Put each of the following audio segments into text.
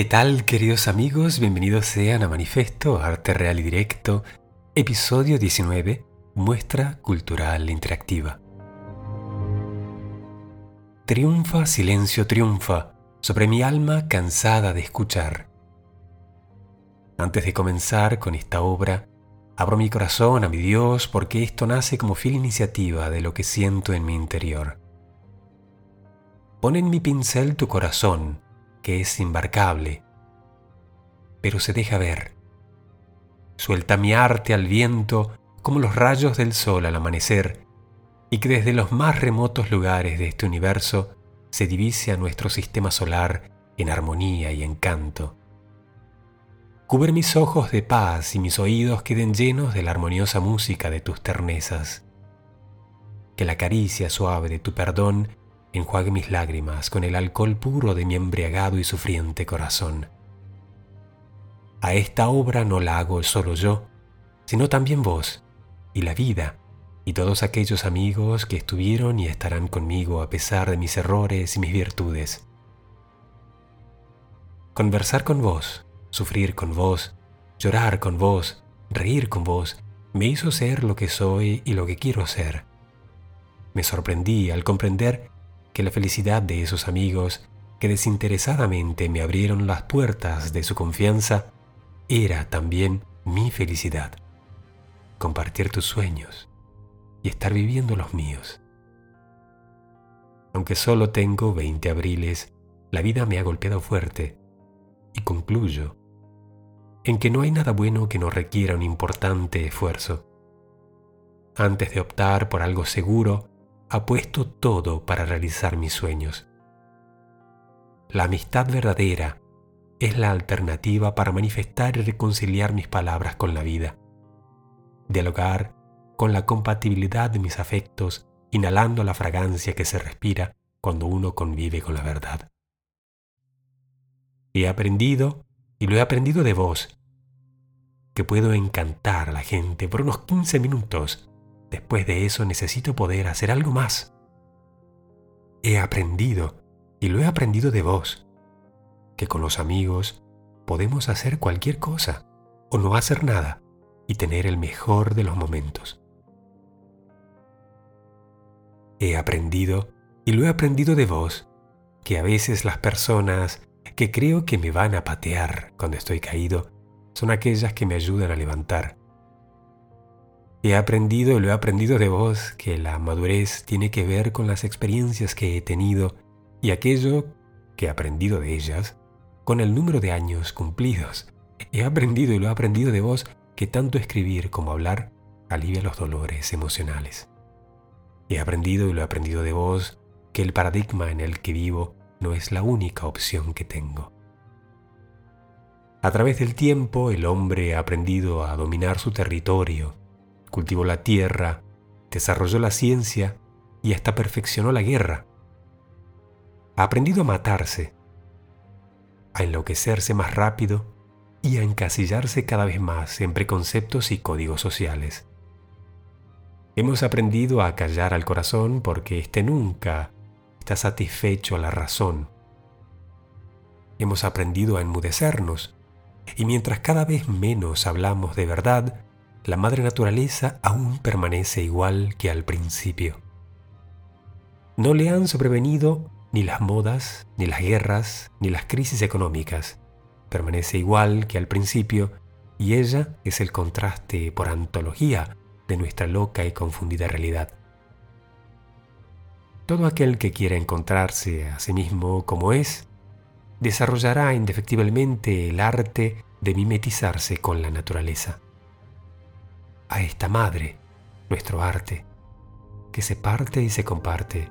¿Qué tal queridos amigos? Bienvenidos sean a Manifesto Arte Real y Directo, episodio 19, Muestra Cultural Interactiva. Triunfa, silencio, triunfa sobre mi alma cansada de escuchar. Antes de comenzar con esta obra, abro mi corazón a mi Dios porque esto nace como fiel iniciativa de lo que siento en mi interior. Pon en mi pincel tu corazón, que es imbarcable, pero se deja ver. Suelta mi arte al viento como los rayos del sol al amanecer, y que desde los más remotos lugares de este universo se divise a nuestro sistema solar en armonía y encanto. Cubre mis ojos de paz y mis oídos queden llenos de la armoniosa música de tus ternezas. Que la caricia suave de tu perdón enjuague mis lágrimas con el alcohol puro de mi embriagado y sufriente corazón. A esta obra no la hago solo yo, sino también vos, y la vida, y todos aquellos amigos que estuvieron y estarán conmigo a pesar de mis errores y mis virtudes. Conversar con vos, sufrir con vos, llorar con vos, reír con vos, me hizo ser lo que soy y lo que quiero ser. Me sorprendí al comprender que la felicidad de esos amigos que desinteresadamente me abrieron las puertas de su confianza era también mi felicidad. Compartir tus sueños y estar viviendo los míos. Aunque solo tengo 20 abriles, la vida me ha golpeado fuerte y concluyo en que no hay nada bueno que no requiera un importante esfuerzo. Antes de optar por algo seguro, apuesto todo para realizar mis sueños. La amistad verdadera es la alternativa para manifestar y reconciliar mis palabras con la vida. Dialogar con la compatibilidad de mis afectos, inhalando la fragancia que se respira cuando uno convive con la verdad. He aprendido, y lo he aprendido de vos, que puedo encantar a la gente por unos 15 minutos Después de eso necesito poder hacer algo más. He aprendido, y lo he aprendido de vos, que con los amigos podemos hacer cualquier cosa o no hacer nada y tener el mejor de los momentos. He aprendido, y lo he aprendido de vos, que a veces las personas que creo que me van a patear cuando estoy caído son aquellas que me ayudan a levantar He aprendido y lo he aprendido de vos que la madurez tiene que ver con las experiencias que he tenido y aquello que he aprendido de ellas con el número de años cumplidos. He aprendido y lo he aprendido de vos que tanto escribir como hablar alivia los dolores emocionales. He aprendido y lo he aprendido de vos que el paradigma en el que vivo no es la única opción que tengo. A través del tiempo el hombre ha aprendido a dominar su territorio, cultivó la tierra, desarrolló la ciencia y hasta perfeccionó la guerra. Ha aprendido a matarse, a enloquecerse más rápido y a encasillarse cada vez más en preconceptos y códigos sociales. Hemos aprendido a callar al corazón porque éste nunca está satisfecho a la razón. Hemos aprendido a enmudecernos y mientras cada vez menos hablamos de verdad, la madre naturaleza aún permanece igual que al principio. No le han sobrevenido ni las modas, ni las guerras, ni las crisis económicas. Permanece igual que al principio y ella es el contraste por antología de nuestra loca y confundida realidad. Todo aquel que quiera encontrarse a sí mismo como es, desarrollará indefectiblemente el arte de mimetizarse con la naturaleza a esta madre, nuestro arte, que se parte y se comparte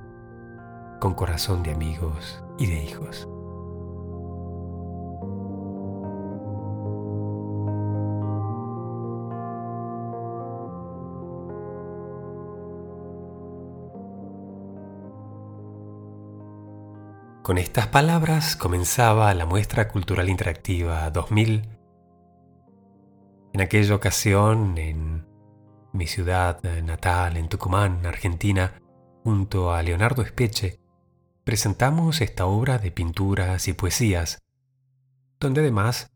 con corazón de amigos y de hijos. Con estas palabras comenzaba la muestra cultural interactiva 2000. En aquella ocasión, en mi ciudad natal en Tucumán, Argentina, junto a Leonardo Espeche, presentamos esta obra de pinturas y poesías, donde además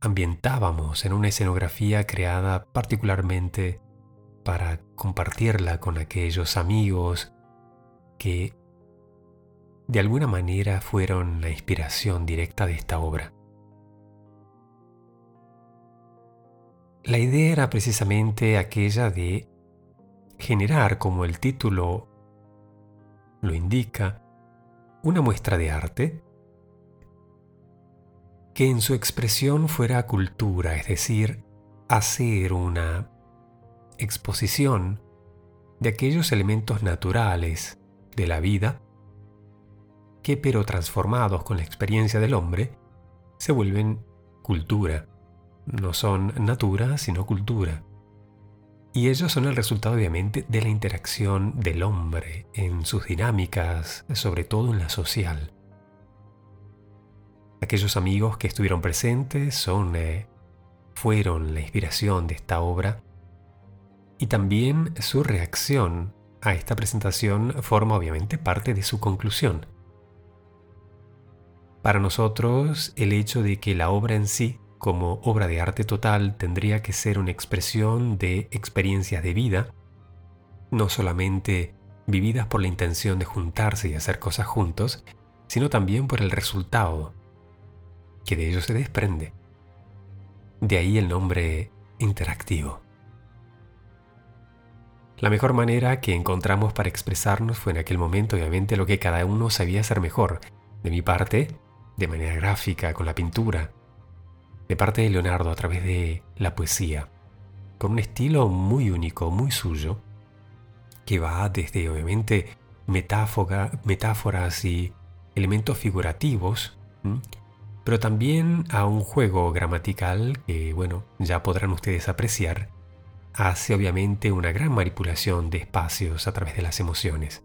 ambientábamos en una escenografía creada particularmente para compartirla con aquellos amigos que de alguna manera fueron la inspiración directa de esta obra. La idea era precisamente aquella de generar, como el título lo indica, una muestra de arte que en su expresión fuera cultura, es decir, hacer una exposición de aquellos elementos naturales de la vida que, pero transformados con la experiencia del hombre, se vuelven cultura. No son natura, sino cultura. Y ellos son el resultado obviamente de la interacción del hombre en sus dinámicas, sobre todo en la social. Aquellos amigos que estuvieron presentes son, eh, fueron la inspiración de esta obra y también su reacción a esta presentación forma obviamente parte de su conclusión. Para nosotros, el hecho de que la obra en sí, como obra de arte total, tendría que ser una expresión de experiencias de vida, no solamente vividas por la intención de juntarse y hacer cosas juntos, sino también por el resultado que de ello se desprende. De ahí el nombre interactivo. La mejor manera que encontramos para expresarnos fue en aquel momento obviamente lo que cada uno sabía hacer mejor. De mi parte, de manera gráfica, con la pintura. De parte de Leonardo, a través de la poesía. Con un estilo muy único, muy suyo, que va desde obviamente metáforas y elementos figurativos, pero también a un juego gramatical que, bueno, ya podrán ustedes apreciar, hace obviamente una gran manipulación de espacios a través de las emociones.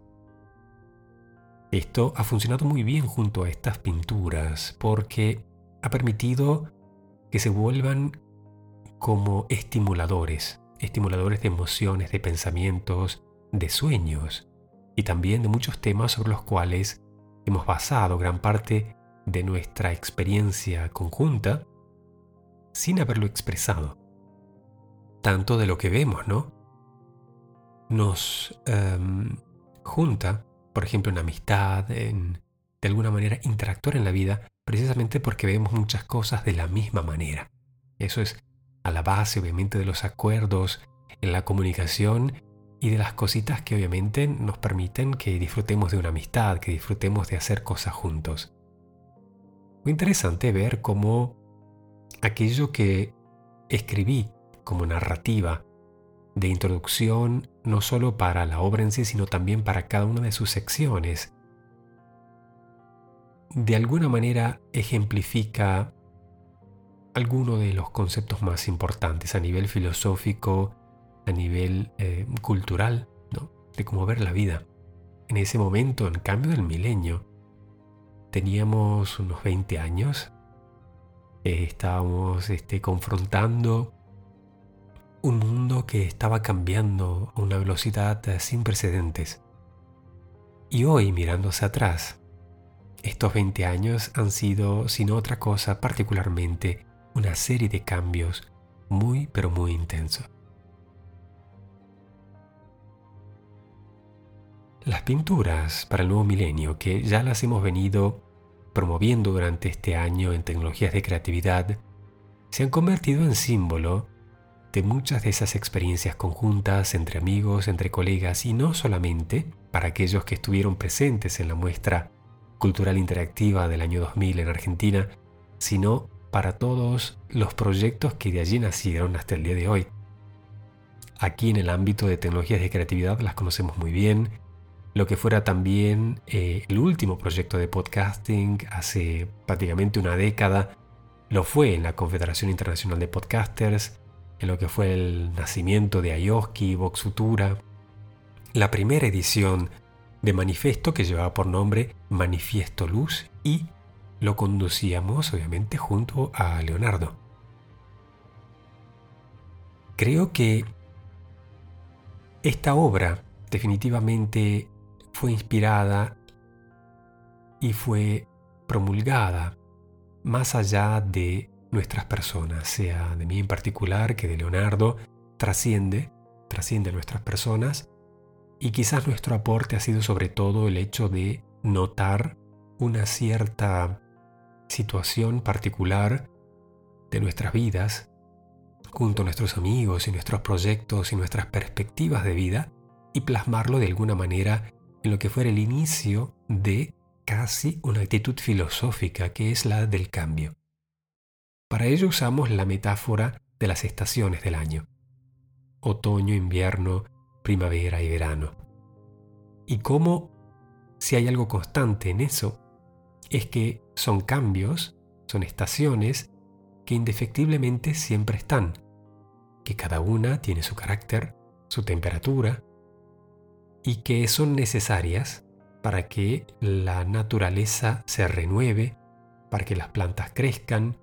Esto ha funcionado muy bien junto a estas pinturas porque ha permitido que se vuelvan como estimuladores, estimuladores de emociones, de pensamientos, de sueños y también de muchos temas sobre los cuales hemos basado gran parte de nuestra experiencia conjunta sin haberlo expresado. Tanto de lo que vemos, ¿no? Nos em, junta, por ejemplo, en amistad, en de alguna manera interactuar en la vida, precisamente porque vemos muchas cosas de la misma manera. Eso es a la base, obviamente, de los acuerdos en la comunicación y de las cositas que obviamente nos permiten que disfrutemos de una amistad, que disfrutemos de hacer cosas juntos. Muy interesante ver cómo aquello que escribí como narrativa de introducción, no solo para la obra en sí, sino también para cada una de sus secciones, de alguna manera ejemplifica alguno de los conceptos más importantes a nivel filosófico, a nivel eh, cultural, de cómo ver la vida. En ese momento, en cambio del milenio, teníamos unos 20 años, eh, estábamos este, confrontando un mundo que estaba cambiando a una velocidad eh, sin precedentes. Y hoy, mirándose atrás, estos 20 años han sido, sin otra cosa, particularmente una serie de cambios muy, pero muy intensos. Las pinturas para el nuevo milenio, que ya las hemos venido promoviendo durante este año en tecnologías de creatividad, se han convertido en símbolo de muchas de esas experiencias conjuntas entre amigos, entre colegas y no solamente para aquellos que estuvieron presentes en la muestra cultural interactiva del año 2000 en Argentina, sino para todos los proyectos que de allí nacieron hasta el día de hoy. Aquí en el ámbito de tecnologías de creatividad las conocemos muy bien, lo que fuera también eh, el último proyecto de podcasting hace prácticamente una década, lo fue en la Confederación Internacional de Podcasters, en lo que fue el nacimiento de Ayoski, Vox Futura, la primera edición de Manifesto que llevaba por nombre Manifiesto Luz y lo conducíamos obviamente junto a Leonardo. Creo que esta obra definitivamente fue inspirada y fue promulgada más allá de nuestras personas, sea de mí en particular que de Leonardo, trasciende, trasciende nuestras personas y quizás nuestro aporte ha sido sobre todo el hecho de notar una cierta situación particular de nuestras vidas, junto a nuestros amigos y nuestros proyectos y nuestras perspectivas de vida, y plasmarlo de alguna manera en lo que fuera el inicio de casi una actitud filosófica que es la del cambio. Para ello usamos la metáfora de las estaciones del año. Otoño, invierno, primavera y verano. Y cómo, si hay algo constante en eso, es que son cambios, son estaciones que indefectiblemente siempre están, que cada una tiene su carácter, su temperatura, y que son necesarias para que la naturaleza se renueve, para que las plantas crezcan,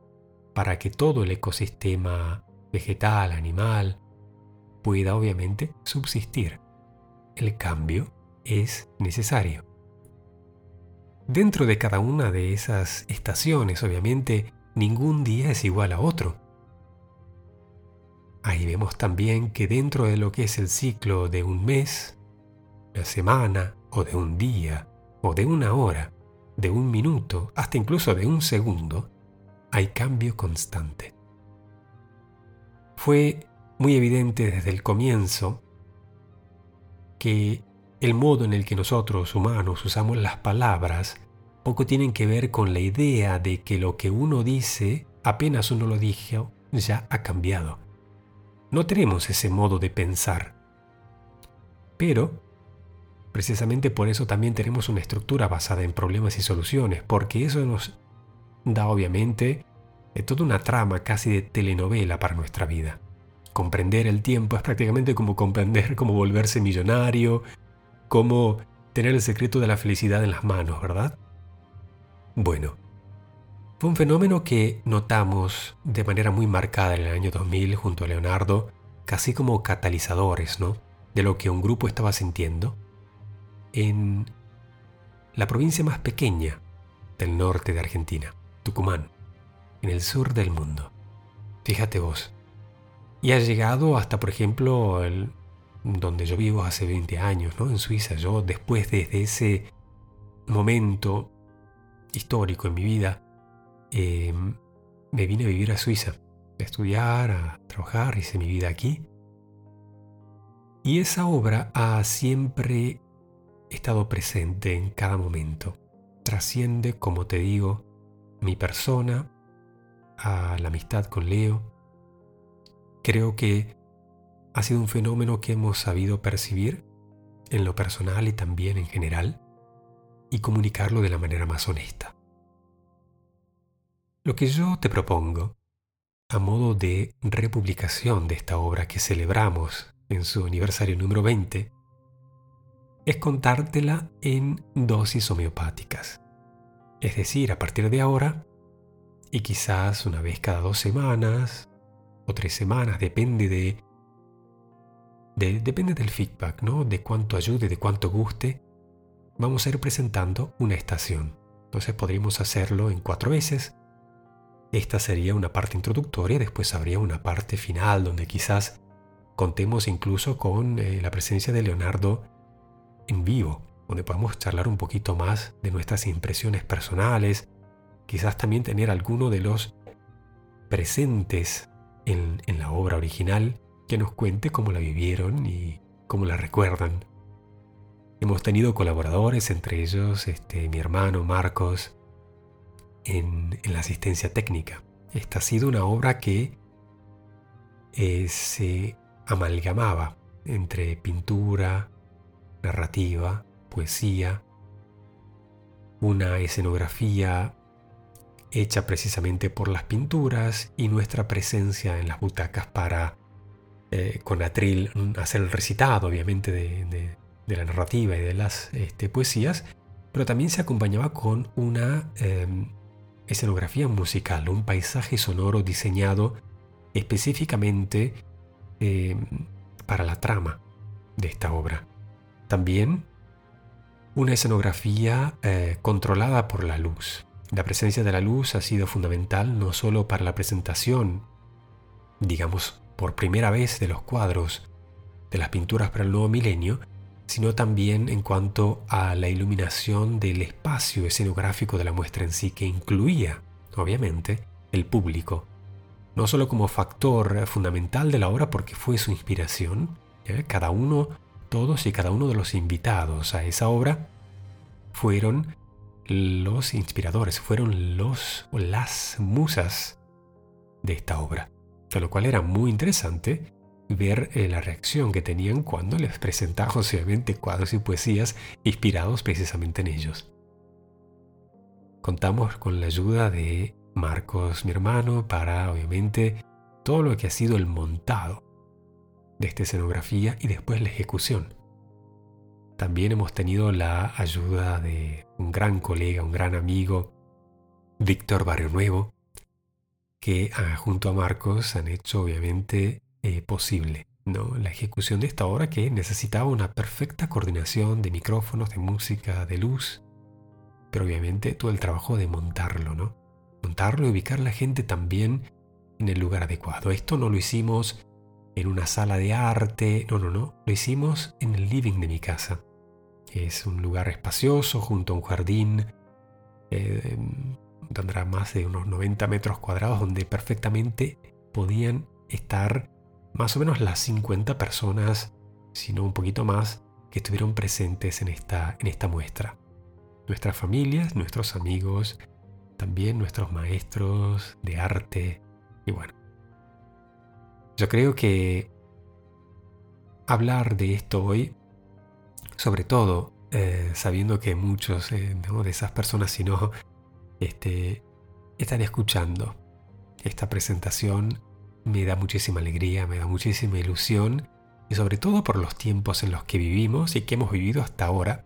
para que todo el ecosistema vegetal, animal, pueda obviamente subsistir. El cambio es necesario. Dentro de cada una de esas estaciones, obviamente, ningún día es igual a otro. Ahí vemos también que dentro de lo que es el ciclo de un mes, una semana, o de un día, o de una hora, de un minuto, hasta incluso de un segundo, hay cambio constante. Fue muy evidente desde el comienzo que el modo en el que nosotros humanos usamos las palabras poco tienen que ver con la idea de que lo que uno dice, apenas uno lo dijo, ya ha cambiado. No tenemos ese modo de pensar. Pero Precisamente por eso también tenemos una estructura basada en problemas y soluciones, porque eso nos da obviamente eh, toda una trama casi de telenovela para nuestra vida. Comprender el tiempo es prácticamente como comprender cómo volverse millonario, cómo tener el secreto de la felicidad en las manos, ¿verdad? Bueno, fue un fenómeno que notamos de manera muy marcada en el año 2000 junto a Leonardo, casi como catalizadores, ¿no? De lo que un grupo estaba sintiendo en la provincia más pequeña del norte de Argentina, Tucumán, en el sur del mundo. Fíjate vos. Y ha llegado hasta, por ejemplo, el, donde yo vivo hace 20 años, ¿no? En Suiza. Yo después de ese momento histórico en mi vida, em, me vine a vivir a Suiza, a estudiar, a trabajar, hice mi vida aquí. Y esa obra ha siempre estado presente en cada momento. Trasciende, como te digo, mi persona a la amistad con Leo. Creo que ha sido un fenómeno que hemos sabido percibir en lo personal y también en general y comunicarlo de la manera más honesta. Lo que yo te propongo, a modo de republicación de esta obra que celebramos en su aniversario número 20, es contártela en dosis homeopáticas. Es decir, a partir de ahora, y quizás una vez cada dos semanas o tres semanas, depende de, depende del feedback, ¿no? De cuánto ayude, de cuánto guste, vamos a ir presentando una estación. Entonces podríamos hacerlo en cuatro veces. Esta sería una parte introductoria, después habría una parte final donde quizás contemos incluso con eh, la presencia de Leonardo en vivo, donde podemos charlar un poquito más de nuestras impresiones personales, quizás también tener alguno de los presentes en, la obra original que nos cuente cómo la vivieron y cómo la recuerdan. Hemos tenido colaboradores, entre ellos este, mi hermano Marcos, en, la asistencia técnica. Esta ha sido una obra que eh, se amalgamaba entre pintura, narrativa, poesía, una escenografía hecha precisamente por las pinturas y nuestra presencia en las butacas para, eh, con atril, hacer el recitado, obviamente, de, la narrativa y de las este, poesías, pero también se acompañaba con una em, escenografía musical, un paisaje sonoro diseñado específicamente em, para la trama de esta obra. También una escenografía eh, controlada por la luz, La presencia de la luz ha sido fundamental no solo para la presentación, digamos, por primera vez de los cuadros de las pinturas para el nuevo milenio, sino también en cuanto a la iluminación del espacio escenográfico de la muestra en sí, que incluía, obviamente, el público, no solo como factor fundamental de la obra porque fue su inspiración, cada uno, todos y cada uno de los invitados a esa obra fueron los inspiradores, fueron los o las musas de esta obra, con lo cual era muy interesante ver eh, la reacción que tenían cuando les presentamos obviamente cuadros y poesías inspirados precisamente en ellos. Contamos con la ayuda de Marcos, mi hermano, para obviamente todo lo que ha sido el montado de esta escenografía y después la ejecución. También hemos tenido la ayuda de un gran colega, un gran amigo, Víctor Barrio Nuevo, que ah, junto a Marcos han hecho obviamente eh, posible ¿no? la ejecución de esta obra que necesitaba una perfecta coordinación de micrófonos, de música, de luz, pero obviamente todo el trabajo de montarlo, ¿no? Montarlo y ubicar la gente también en el lugar adecuado. Esto no lo hicimos en una sala de arte, no, no, no, lo hicimos en el living de mi casa. Es un lugar espacioso junto a un jardín, eh, tendrá más de unos 90 metros cuadrados donde perfectamente podían estar más o menos las 50 personas, si no un poquito más, que estuvieron presentes en esta, en esta muestra. Nuestras familias, nuestros amigos, también nuestros maestros de arte y bueno. Yo creo que hablar de esto hoy, sobre todo eh, sabiendo que muchos eh, de esas personas, si no, este, están escuchando esta presentación me da muchísima alegría, me da muchísima ilusión y sobre todo por los tiempos en los que vivimos y que hemos vivido hasta ahora.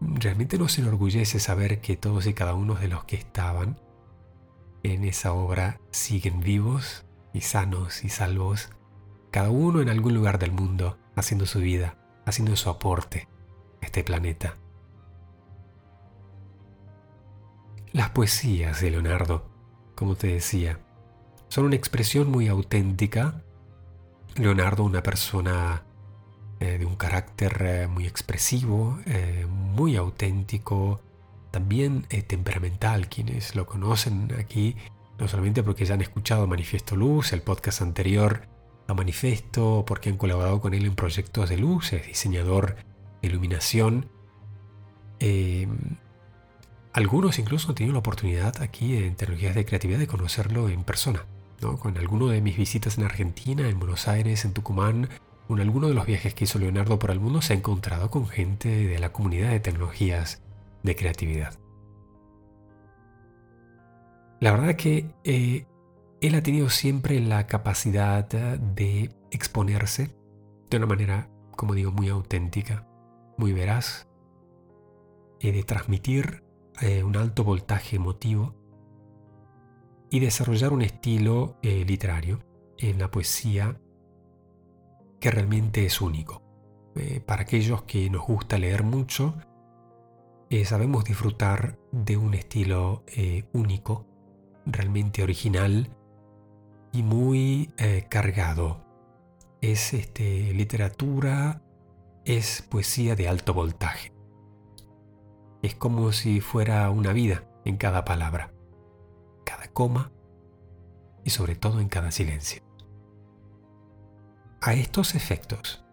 Realmente nos enorgullece saber que todos y cada uno de los que estaban en esa obra siguen vivos y sanos y salvos, cada uno en algún lugar del mundo, haciendo su vida, haciendo su aporte a este planeta. Las poesías de Leonardo, como te decía, son una expresión muy auténtica. Leonardo, una persona eh, de un carácter eh, muy expresivo, eh, muy auténtico, también temperamental. Quienes lo conocen aquí, no solamente porque ya han escuchado Manifiesto Luz, el podcast anterior a Manifiesto, porque han colaborado con él en proyectos de luz, es diseñador de iluminación. algunos incluso han tenido la oportunidad aquí en Tecnologías de Creatividad de conocerlo en persona. Con alguno de mis visitas en Argentina, en Buenos Aires, en Tucumán, con alguno de los viajes que hizo Leonardo por el mundo, se ha encontrado con gente de la comunidad de tecnologías de creatividad. La verdad que eh, él ha tenido siempre la capacidad de exponerse de una manera, como digo, muy auténtica, muy veraz, y de transmitir eh, un alto voltaje emotivo y desarrollar un estilo eh, literario en la poesía que realmente es único. Eh, para aquellos que nos gusta leer mucho, sabemos disfrutar de un estilo único, realmente original y muy cargado. Es este, literatura, es poesía de alto voltaje. Es como si fuera una vida en cada palabra cada coma y sobre todo en cada silencio. A estos efectos,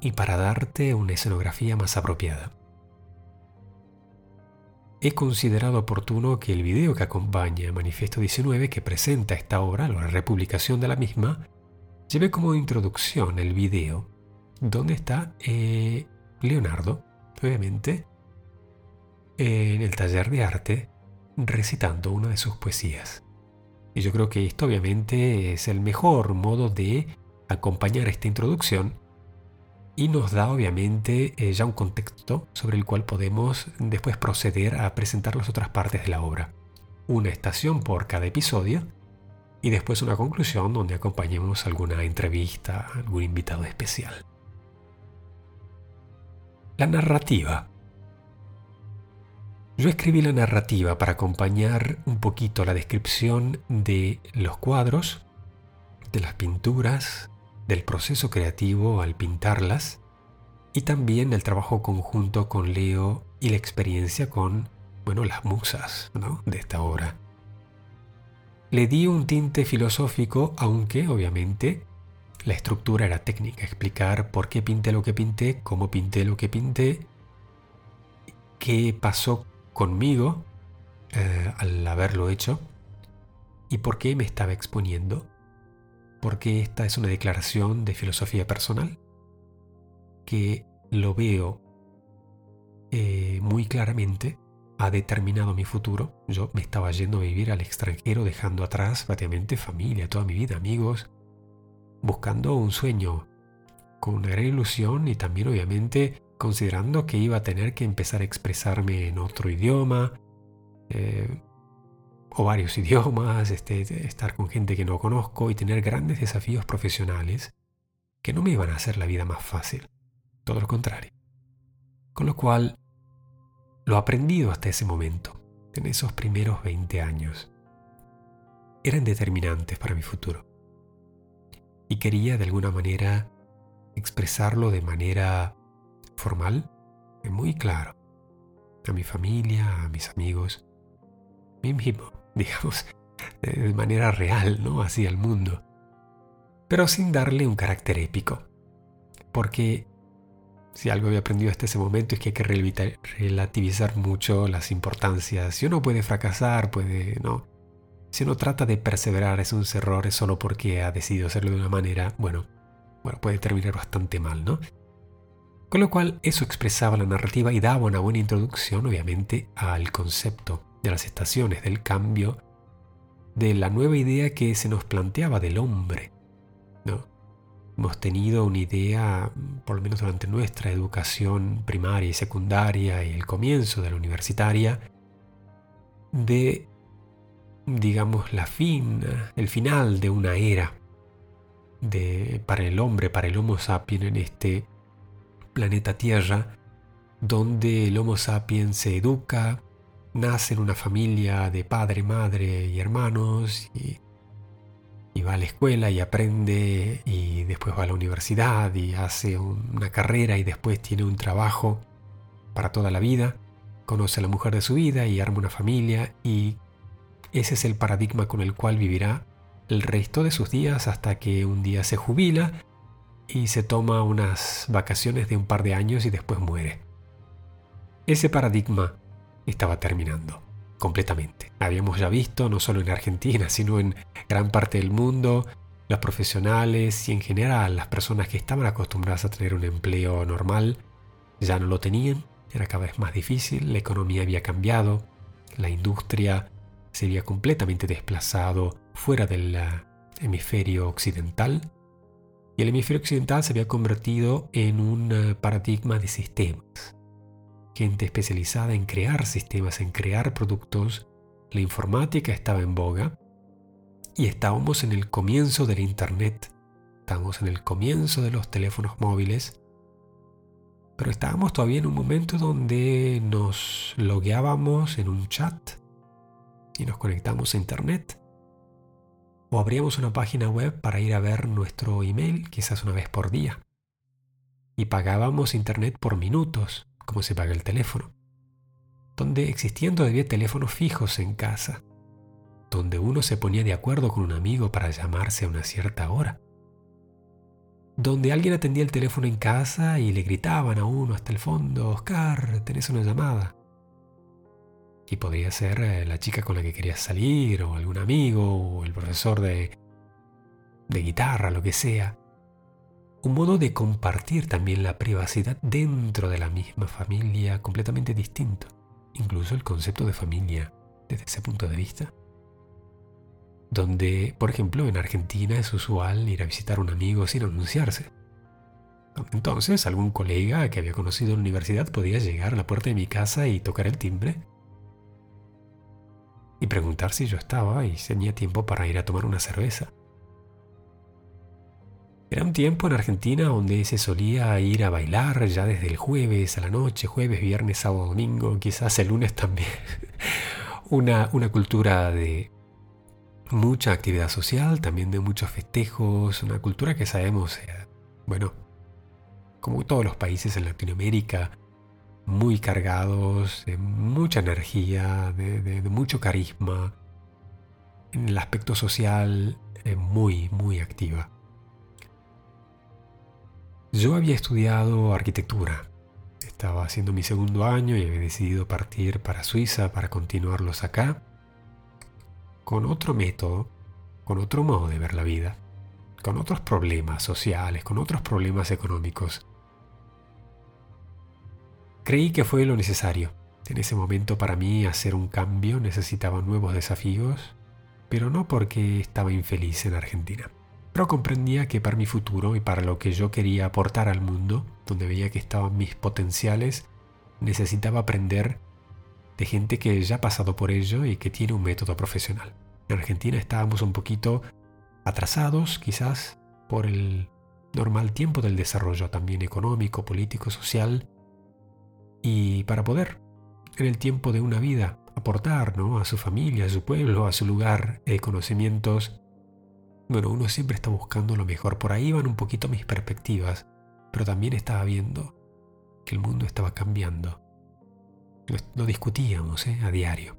y para darte una escenografía más apropiada, he considerado oportuno que el video que acompaña Manifiesto 19, que presenta esta obra, la republicación de la misma, lleve como introducción el video donde está eh, Leonardo, obviamente, en el taller de arte recitando una de sus poesías. Y yo creo que esto obviamente es el mejor modo de acompañar esta introducción y nos da obviamente eh, ya un contexto sobre el cual podemos después proceder a presentar las otras partes de la obra. Una estación por cada episodio y después una conclusión donde acompañemos alguna entrevista, algún invitado especial. La narrativa Yo escribí la narrativa para acompañar un poquito la descripción de los cuadros, de las pinturas, del proceso creativo al pintarlas y también el trabajo conjunto con Leo y la experiencia con, bueno, las musas de esta obra. Le di un tinte filosófico, aunque obviamente la estructura era técnica, explicar por qué pinté lo que pinté, cómo pinté lo que pinté, qué pasó conmigo eh, al haberlo hecho y por qué me estaba exponiendo, porque esta es una declaración de filosofía personal que lo veo eh, muy claramente ha determinado mi futuro. Yo me estaba yendo a vivir al extranjero, dejando atrás prácticamente familia, toda mi vida, amigos, buscando un sueño con una gran ilusión y también obviamente considerando que iba a tener que empezar a expresarme en otro idioma eh, o varios idiomas, este, estar con gente que no conozco y tener grandes desafíos profesionales que no me iban a hacer la vida más fácil, todo lo contrario. Con lo cual lo aprendido hasta ese momento, en esos primeros 20 años, eran determinantes para mi futuro. Y quería de alguna manera expresarlo de manera formal y muy claro a mi familia, a mis amigos, a mí mismo, digamos, de manera real, ¿no? Así al mundo. Pero sin darle un carácter épico. Porque si algo había aprendido hasta ese momento es que hay que relativizar mucho las importancias. Si uno puede fracasar, puede, ¿no? Si uno trata de perseverar es un errores solo porque ha decidido hacerlo de una manera, bueno, bueno, puede terminar bastante mal, ¿no? Con lo cual, eso expresaba la narrativa y daba una buena introducción, obviamente, al concepto de las estaciones, del cambio, de la nueva idea que se nos planteaba del hombre, ¿no? hemos tenido una idea, por lo menos durante nuestra educación primaria y secundaria y el comienzo de la universitaria, de, digamos, la fin, el final de una era de, para el hombre, para el Homo sapiens en este planeta Tierra, donde el Homo sapiens se educa, nace en una familia de padre, madre y hermanos y va a la escuela y aprende y después va a la universidad y hace una carrera y después tiene un trabajo para toda la vida, conoce a la mujer de su vida y arma una familia y ese es el paradigma con el cual vivirá el resto de sus días hasta que un día se jubila y se toma unas vacaciones de un par de años y después muere. Ese paradigma estaba terminando completamente. Habíamos ya visto, no solo en Argentina, sino en gran parte del mundo, los profesionales y en general las personas que estaban acostumbradas a tener un empleo normal ya no lo tenían, era cada vez más difícil, la economía había cambiado, la industria se había completamente desplazado fuera del eh, hemisferio occidental y el hemisferio occidental se había convertido en un eh, paradigma de sistemas gente especializada en crear sistemas, en crear productos, la informática estaba en boga y estábamos en el comienzo del Internet, estábamos en el comienzo de los teléfonos móviles, pero estábamos todavía en un momento donde nos logueábamos en un chat y nos conectamos a Internet. O abríamos una página web para ir a ver nuestro email, quizás una vez por día. Y pagábamos Internet por minutos como se paga el teléfono, donde existían todavía teléfonos fijos en casa, donde uno se ponía de acuerdo con un amigo para llamarse a una cierta hora, donde alguien atendía el teléfono en casa y le gritaban a uno hasta el fondo, Oscar, tenés una llamada. Y podría ser eh, la chica con la que querías salir, o algún amigo, o el profesor de, de guitarra, lo que sea un modo de compartir también la privacidad dentro de la misma familia completamente distinto, incluso el concepto de familia desde ese punto de vista. Donde, por ejemplo, en Argentina es usual ir a visitar a un amigo sin anunciarse. Entonces, algún colega que había conocido en la universidad podía llegar a la puerta de mi casa y tocar el timbre y preguntar si yo estaba y tenía tiempo para ir a tomar una cerveza. Era un tiempo en Argentina donde se solía ir a bailar ya desde el jueves a la noche, jueves, viernes, sábado, domingo, quizás el lunes también. una, una cultura de mucha actividad social, también de muchos festejos, una cultura que sabemos, eh, bueno, como todos los países en Latinoamérica, muy cargados, de mucha energía, de, mucho carisma, en el aspecto social eh, muy, muy activa. Yo había estudiado arquitectura, estaba haciendo mi segundo año y había decidido partir para Suiza para continuarlos acá, con otro método, con otro modo de ver la vida, con otros problemas sociales, con otros problemas económicos. Creí que fue lo necesario. En ese momento para mí hacer un cambio necesitaba nuevos desafíos, pero no porque estaba infeliz en Argentina. Pero comprendía que para mi futuro y para lo que yo quería aportar al mundo, donde veía que estaban mis potenciales, necesitaba aprender de gente que ya ha pasado por ello y que tiene un método profesional. En Argentina estábamos un poquito atrasados, quizás por el normal tiempo del desarrollo también económico, político, social, y para poder, en el tiempo de una vida, aportar a su familia, a su pueblo, a su lugar, eh, conocimientos. Bueno, uno siempre está buscando lo mejor. Por ahí van un poquito mis perspectivas, pero también estaba viendo que el mundo estaba cambiando. Lo, discutíamos ¿eh? a diario.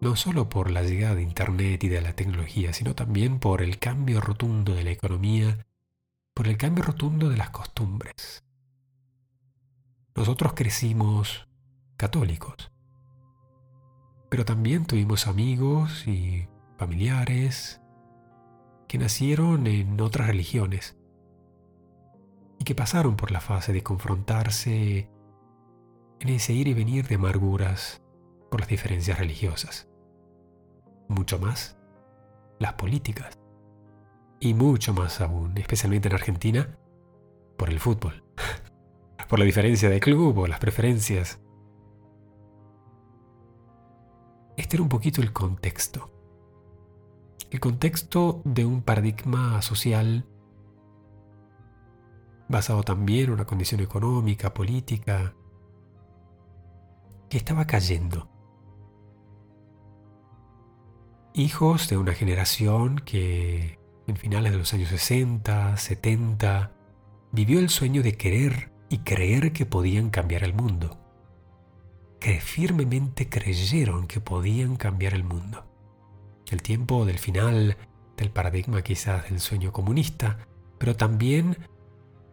No solo por la llegada de Internet y de la tecnología, sino también por el cambio rotundo de la economía, por el cambio rotundo de las costumbres. Nosotros crecimos católicos, pero también tuvimos amigos y familiares que nacieron en otras religiones y que pasaron por la fase de confrontarse en ese ir y venir de amarguras por las diferencias religiosas. Mucho más, las políticas. Y mucho más aún, especialmente en Argentina, por el fútbol por la diferencia de club o las preferencias. Este era un poquito el contexto. El contexto de un paradigma social basado también en una condición económica, política, que estaba cayendo. Hijos de una generación que en finales de los años 60, 70, vivió el sueño de querer y creer que podían cambiar el mundo. Que firmemente creyeron que podían cambiar el mundo. El tiempo del final del paradigma quizás del sueño comunista, pero también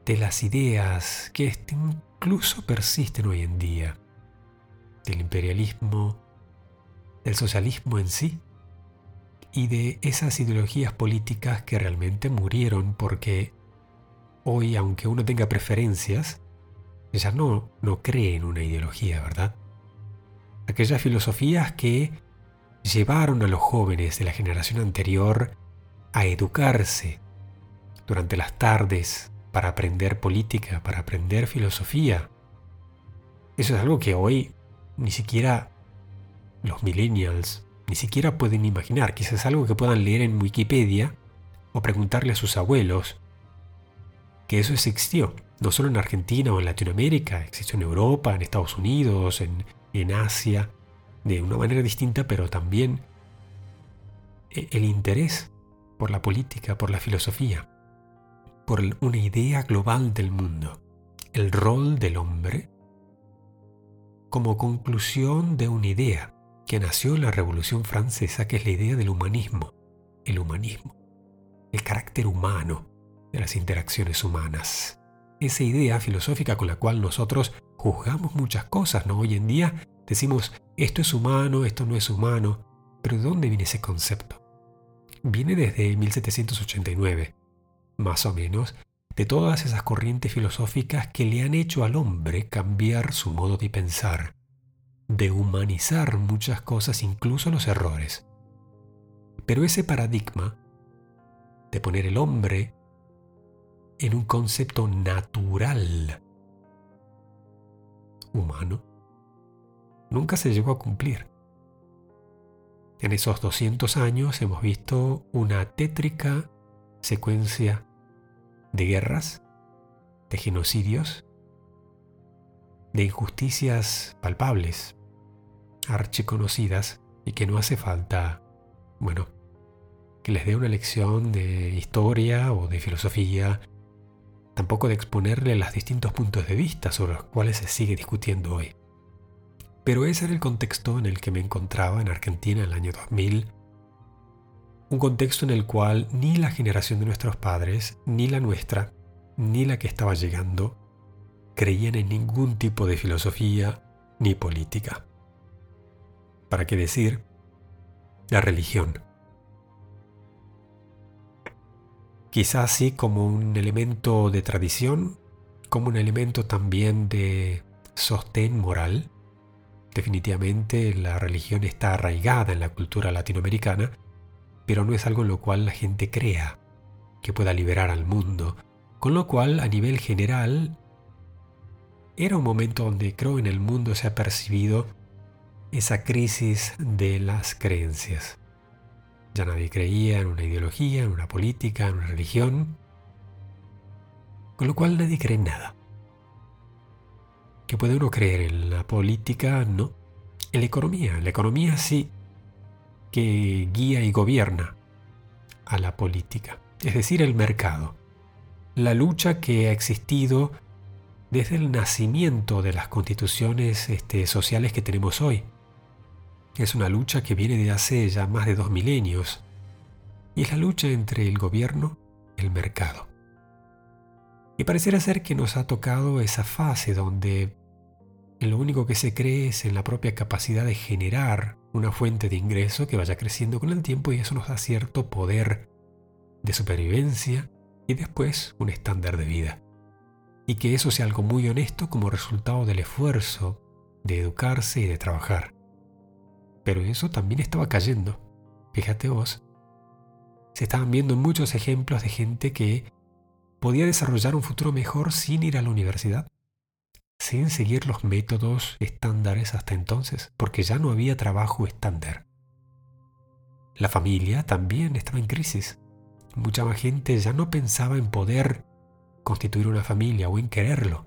de las ideas que incluso persisten hoy en día, del imperialismo, del socialismo en sí, y de esas ideologías políticas que realmente murieron porque hoy, aunque uno tenga preferencias, ella no, no cree en una ideología, ¿verdad? Aquellas filosofías que llevaron a los jóvenes de la generación anterior a educarse durante las tardes para aprender política, para aprender filosofía. Eso es algo que hoy ni siquiera los millennials ni siquiera pueden imaginar. Quizás algo que puedan leer en Wikipedia o preguntarle a sus abuelos que eso existió no solo en Argentina o en Latinoamérica, existió en Europa, en Estados Unidos, en, en Asia, de una manera distinta, pero también e, el interés por la política, por la filosofía, por una idea global del mundo, el rol del hombre como conclusión de una idea que nació en la Revolución Francesa, que es la idea del humanismo, el humanismo, el carácter humano de las interacciones humanas esa idea filosófica con la cual nosotros juzgamos muchas cosas, ¿no? Hoy en día decimos, esto es humano, esto no es humano, pero ¿de dónde viene ese concepto? Viene desde 1789, más o menos, de todas esas corrientes filosóficas que le han hecho al hombre cambiar su modo de pensar, de humanizar muchas cosas, incluso los errores. Pero ese paradigma de poner el hombre en un concepto natural humano, nunca se llegó a cumplir. En esos 200 años hemos visto una tétrica secuencia de guerras, de genocidios, de injusticias palpables, archiconocidas y que no hace falta, bueno, que les dé una lección de historia o de filosofía, tampoco de exponerle los distintos puntos de vista sobre los cuales se sigue discutiendo hoy. Pero ese era el contexto en el que me encontraba en Argentina en el año 2000, un contexto en el cual ni la generación de nuestros padres, ni la nuestra, ni la que estaba llegando, creían en ningún tipo de filosofía ni política. ¿Para qué decir? La religión. Quizás sí como un elemento de tradición, como un elemento también de sostén moral. Definitivamente la religión está arraigada en la cultura latinoamericana, pero no es algo en lo cual la gente crea que pueda liberar al mundo, con lo cual a nivel general era un momento donde creo en el mundo se ha percibido esa crisis de las creencias. Ya nadie creía en una ideología, en una política, en una religión, con lo cual nadie cree en nada. ¿Qué puede uno creer en la política? No. En la economía. La economía sí que guía y gobierna a la política, es decir, el mercado. La lucha que ha existido desde el nacimiento de las constituciones este, sociales que tenemos hoy. Es una lucha que viene de hace ya más de dos milenios y es la lucha entre el gobierno y el mercado. Y pareciera ser que nos ha tocado esa fase donde lo único que se cree es en la propia capacidad de generar una fuente de ingreso que vaya creciendo con el tiempo y eso nos da cierto poder de supervivencia y después un estándar de vida. Y que eso sea algo muy honesto como resultado del esfuerzo de educarse y de trabajar. Pero eso también estaba cayendo. Fíjate vos. Se estaban viendo muchos ejemplos de gente que podía desarrollar un futuro mejor sin ir a la universidad, sin seguir los métodos estándares hasta entonces, porque ya no había trabajo estándar. La familia también estaba en crisis. Mucha más gente ya no pensaba en poder constituir una familia o en quererlo.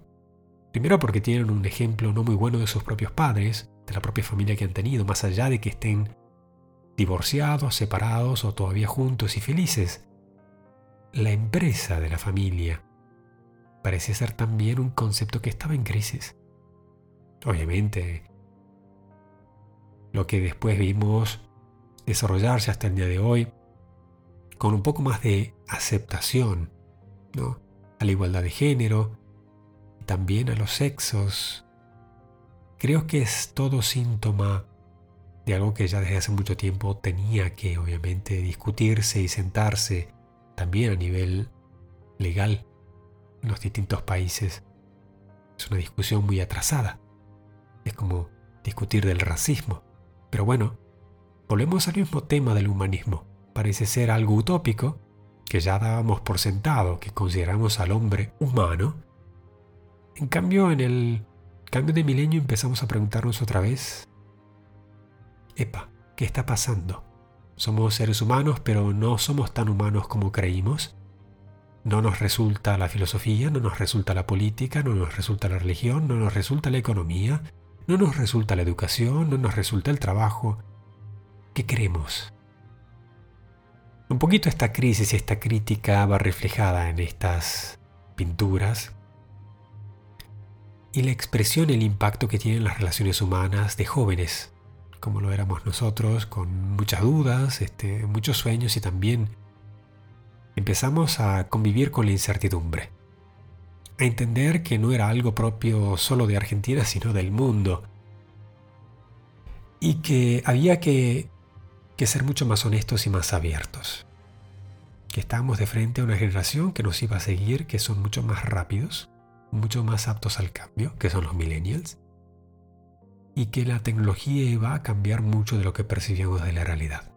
Primero porque tienen un ejemplo no muy bueno de sus propios padres, de la propia familia que han tenido, más allá de que estén divorciados, separados o todavía juntos y felices. La empresa de la familia parecía ser también un concepto que estaba en crisis. Obviamente, lo que después vimos desarrollarse hasta el día de hoy, con un poco más de aceptación, ¿no? a la igualdad de género, también a los sexos, creo que es todo síntoma de algo que ya desde hace mucho tiempo tenía que obviamente discutirse y sentarse también a nivel legal en los distintos países. Es una discusión muy atrasada. Es como discutir del racismo. Pero bueno, volvemos al mismo tema del humanismo. Parece ser algo utópico, que ya dábamos por sentado, que consideramos al hombre humano. En cambio, en el cambio de milenio empezamos a preguntarnos otra vez, epa, ¿qué está pasando? Somos seres humanos, pero no somos tan humanos como creímos. No nos resulta la filosofía, no nos resulta la política, no nos resulta la religión, no nos resulta la economía, no nos resulta la educación, no nos resulta el trabajo. ¿Qué queremos? Un poquito esta crisis y esta crítica va reflejada en estas pinturas y la expresión el impacto que tienen las relaciones humanas de jóvenes, como lo éramos nosotros, con muchas dudas, este, muchos sueños y también empezamos a convivir con la incertidumbre, a entender que no era algo propio solo de Argentina, sino del mundo, y que había que, que ser mucho más honestos y más abiertos, que estábamos de frente a una generación que nos iba a seguir, que son mucho más rápidos, mucho más aptos al cambio, que son los millennials, y que la tecnología iba a cambiar mucho de lo que percibíamos de la realidad.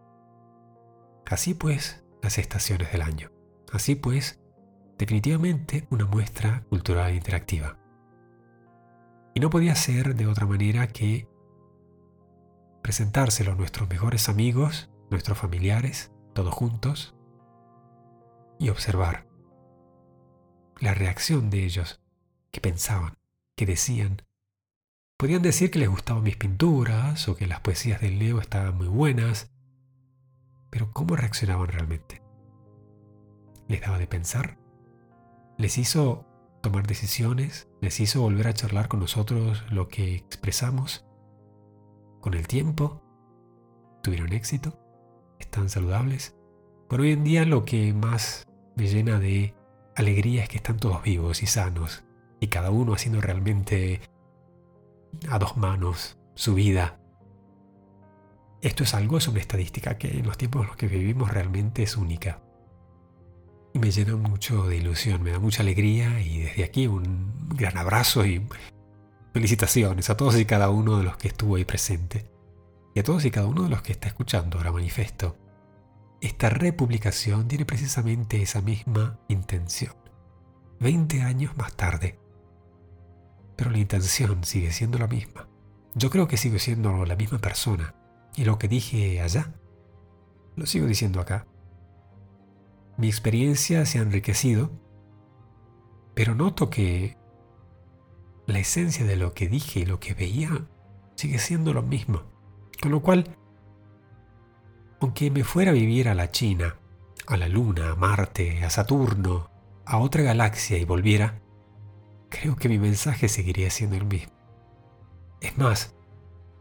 Así pues, las estaciones del año. Así pues, definitivamente una muestra cultural interactiva. Y no podía ser de otra manera que presentárselo a nuestros mejores amigos, nuestros familiares, todos juntos, y observar la reacción de ellos, qué pensaban, qué decían. Podían decir que les gustaban mis pinturas o que las poesías del Leo estaban muy buenas, pero ¿cómo reaccionaban realmente? ¿Les daba de pensar? ¿Les hizo tomar decisiones? ¿Les hizo volver a charlar con nosotros lo que expresamos? ¿Con el tiempo? ¿Tuvieron éxito? ¿Están saludables? Por hoy en día lo que más me llena de alegría es que están todos vivos y sanos y cada uno haciendo realmente a dos manos su vida. Esto es algo, es una estadística que en los tiempos en los que vivimos realmente es única. Y me llena mucho de ilusión, me da mucha alegría y desde aquí un gran abrazo y felicitaciones a todos y cada uno de los que estuvo ahí presente y a todos y cada uno de los que está escuchando ahora manifiesto. Esta republicación tiene precisamente esa misma intención. Veinte años más tarde. Pero la intención sigue siendo la misma. Yo creo que sigo siendo la misma persona. Y lo que dije allá, lo sigo diciendo acá. Mi experiencia se ha enriquecido, pero noto que la esencia de lo que dije y lo que veía sigue siendo lo mismo. Con lo cual, aunque me fuera a vivir a la China, a la Luna, a Marte, a Saturno, a otra galaxia y volviera, creo que mi mensaje seguiría siendo el mismo. Es más,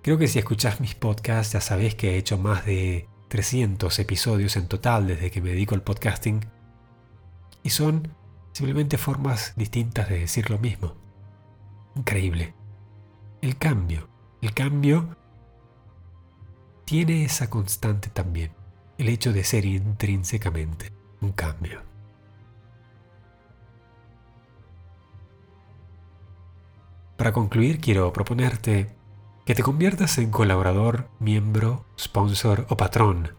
creo que si escuchás mis podcasts ya sabés que he hecho más de 300 episodios en total desde que me dedico al podcasting y son simplemente formas distintas de decir lo mismo. Increíble. El cambio. El cambio tiene esa constante también, el hecho de ser intrínsecamente un cambio. Para concluir, quiero proponerte que te conviertas en colaborador, miembro, sponsor o patrón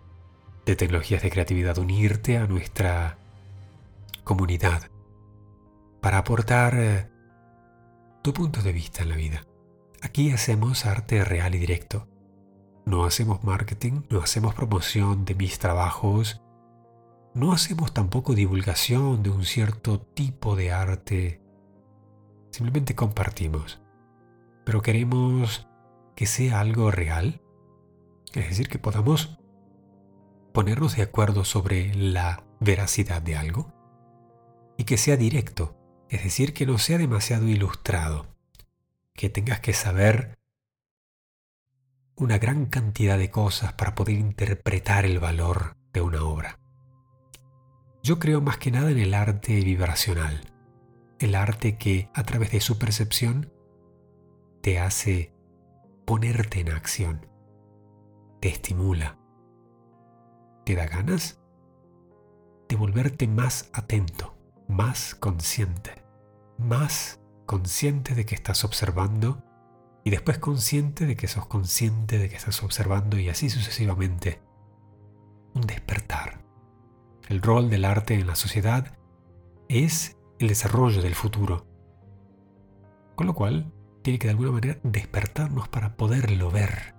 de Tecnologías de Creatividad, unirte a nuestra comunidad para aportar eh, tu punto de vista en la vida. Aquí hacemos arte real y directo no hacemos marketing, no hacemos promoción de mis trabajos, no hacemos tampoco divulgación de un cierto tipo de arte. Simplemente compartimos. Pero queremos que sea algo real. Es decir, que podamos ponernos de acuerdo sobre la veracidad de algo. Y que sea directo. Es decir, que no sea demasiado ilustrado. Que tengas que saber una gran cantidad de cosas para poder interpretar el valor de una obra. Yo creo más que nada en el arte vibracional, el arte que a través de su percepción te hace ponerte en acción, te estimula, te da ganas de volverte más atento, más consciente, más consciente de que estás observando y después consciente de que sos consciente de que estás observando y así sucesivamente. Un despertar. El rol del arte en la sociedad es el desarrollo del futuro. Con lo cual, tiene que de alguna manera despertarnos para poderlo ver.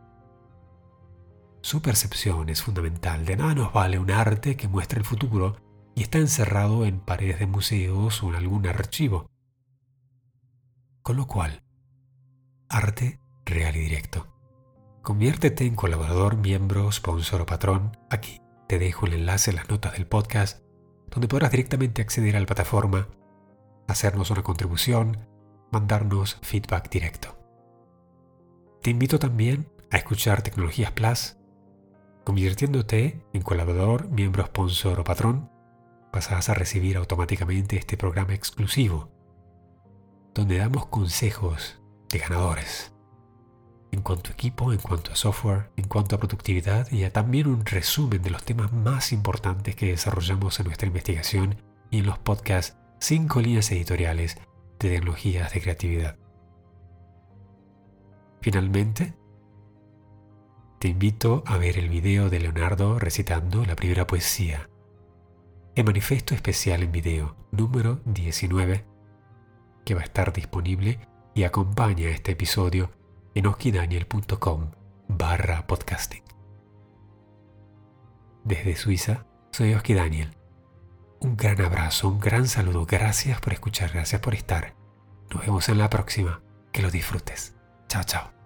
Su percepción es fundamental. De nada nos vale un arte que muestra el futuro y está encerrado en paredes de museos o en algún archivo. Con lo cual, Arte real y directo. Conviértete en colaborador, miembro, sponsor o patrón. Aquí te dejo el enlace en las notas del podcast, donde podrás directamente acceder a la plataforma, hacernos una contribución, mandarnos feedback directo. Te invito también a escuchar Tecnologías Plus. Convirtiéndote en colaborador, miembro, sponsor o patrón, pasarás a recibir automáticamente este programa exclusivo, donde damos consejos de ganadores. En cuanto a equipo, en cuanto a software, en cuanto a productividad y también un resumen de los temas más importantes que desarrollamos en nuestra investigación y en los podcasts 5 líneas editoriales de tecnologías de creatividad. Finalmente, te invito a ver el video de Leonardo recitando la primera poesía. El manifiesto especial en video número 19 que va a estar disponible y acompaña este episodio en oskidaniel.com barra podcasting. Desde Suiza, soy Oski Daniel. Un gran abrazo, un gran saludo. Gracias por escuchar, gracias por estar. Nos vemos en la próxima. Que lo disfrutes. Chao, chao.